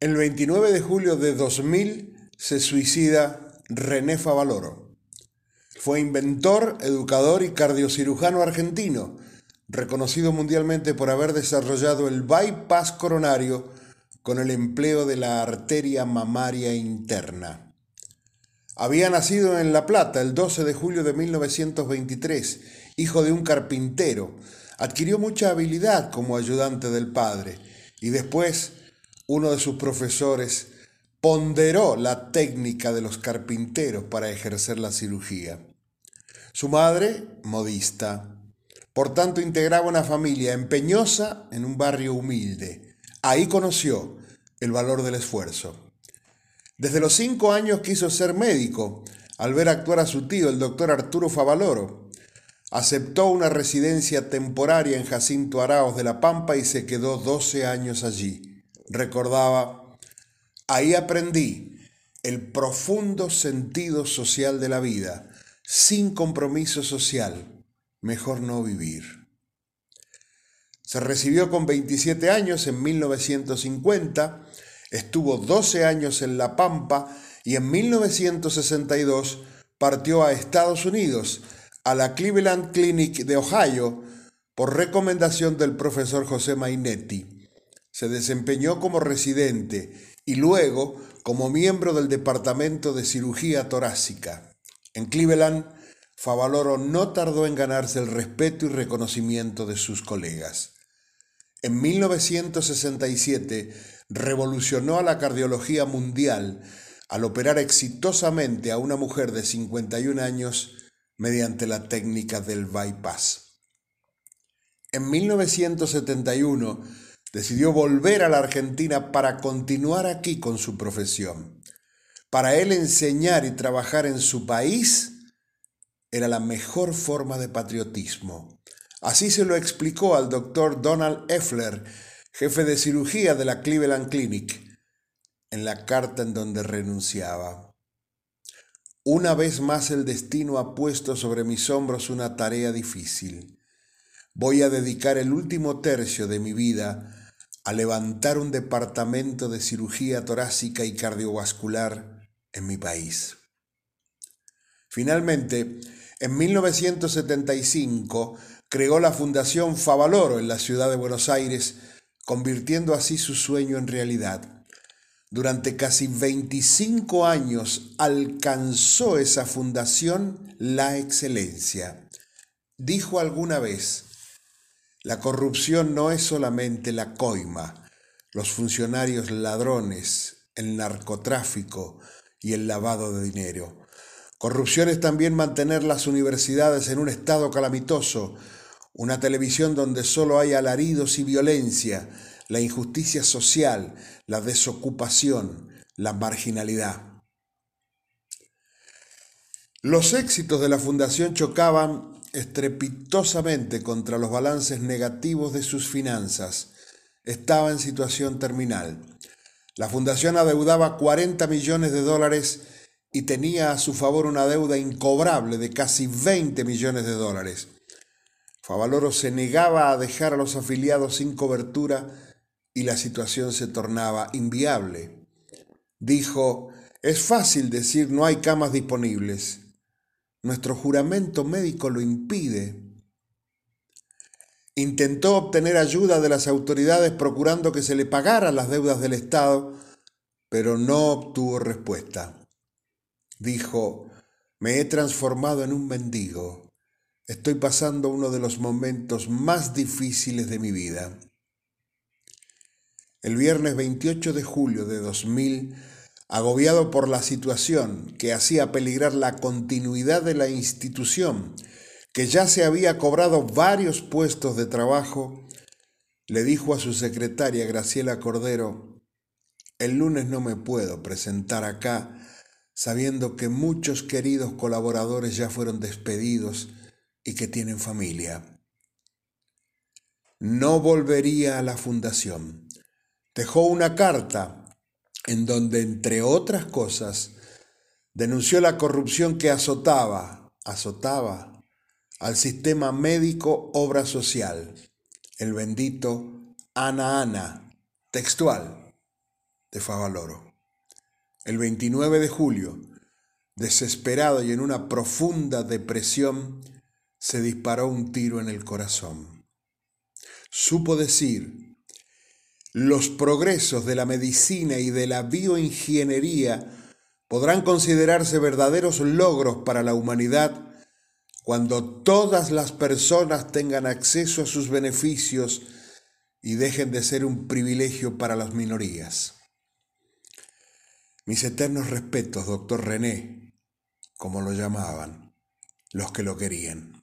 El 29 de julio de 2000 se suicida René Favaloro. Fue inventor, educador y cardiocirujano argentino, reconocido mundialmente por haber desarrollado el bypass coronario con el empleo de la arteria mamaria interna. Había nacido en La Plata el 12 de julio de 1923, hijo de un carpintero. Adquirió mucha habilidad como ayudante del padre y después uno de sus profesores ponderó la técnica de los carpinteros para ejercer la cirugía. Su madre, modista, por tanto integraba una familia empeñosa en un barrio humilde. Ahí conoció el valor del esfuerzo. Desde los cinco años quiso ser médico, al ver actuar a su tío, el doctor Arturo Favaloro. Aceptó una residencia temporaria en Jacinto Araos de la Pampa y se quedó 12 años allí recordaba, ahí aprendí el profundo sentido social de la vida. Sin compromiso social, mejor no vivir. Se recibió con 27 años en 1950, estuvo 12 años en La Pampa y en 1962 partió a Estados Unidos, a la Cleveland Clinic de Ohio, por recomendación del profesor José Mainetti se desempeñó como residente y luego como miembro del Departamento de Cirugía Torácica. En Cleveland, Favaloro no tardó en ganarse el respeto y reconocimiento de sus colegas. En 1967 revolucionó a la cardiología mundial al operar exitosamente a una mujer de 51 años mediante la técnica del bypass. En 1971 decidió volver a la Argentina para continuar aquí con su profesión. Para él enseñar y trabajar en su país era la mejor forma de patriotismo. Así se lo explicó al doctor Donald Effler, jefe de cirugía de la Cleveland Clinic, en la carta en donde renunciaba. Una vez más el destino ha puesto sobre mis hombros una tarea difícil. Voy a dedicar el último tercio de mi vida a levantar un departamento de cirugía torácica y cardiovascular en mi país. Finalmente, en 1975 creó la Fundación Favaloro en la ciudad de Buenos Aires, convirtiendo así su sueño en realidad. Durante casi 25 años alcanzó esa fundación la excelencia. Dijo alguna vez, la corrupción no es solamente la coima, los funcionarios ladrones, el narcotráfico y el lavado de dinero. Corrupción es también mantener las universidades en un estado calamitoso, una televisión donde solo hay alaridos y violencia, la injusticia social, la desocupación, la marginalidad. Los éxitos de la fundación chocaban estrepitosamente contra los balances negativos de sus finanzas. Estaba en situación terminal. La fundación adeudaba 40 millones de dólares y tenía a su favor una deuda incobrable de casi 20 millones de dólares. Favaloro se negaba a dejar a los afiliados sin cobertura y la situación se tornaba inviable. Dijo, es fácil decir no hay camas disponibles. Nuestro juramento médico lo impide. Intentó obtener ayuda de las autoridades procurando que se le pagaran las deudas del Estado, pero no obtuvo respuesta. Dijo, me he transformado en un mendigo. Estoy pasando uno de los momentos más difíciles de mi vida. El viernes 28 de julio de 2000 agobiado por la situación que hacía peligrar la continuidad de la institución, que ya se había cobrado varios puestos de trabajo, le dijo a su secretaria Graciela Cordero, el lunes no me puedo presentar acá sabiendo que muchos queridos colaboradores ya fueron despedidos y que tienen familia. No volvería a la fundación. Dejó una carta en donde, entre otras cosas, denunció la corrupción que azotaba, azotaba al sistema médico obra social, el bendito Ana Ana, textual. de Favaloro. El 29 de julio, desesperado y en una profunda depresión, se disparó un tiro en el corazón. Supo decir, los progresos de la medicina y de la bioingeniería podrán considerarse verdaderos logros para la humanidad cuando todas las personas tengan acceso a sus beneficios y dejen de ser un privilegio para las minorías. Mis eternos respetos, doctor René, como lo llamaban, los que lo querían.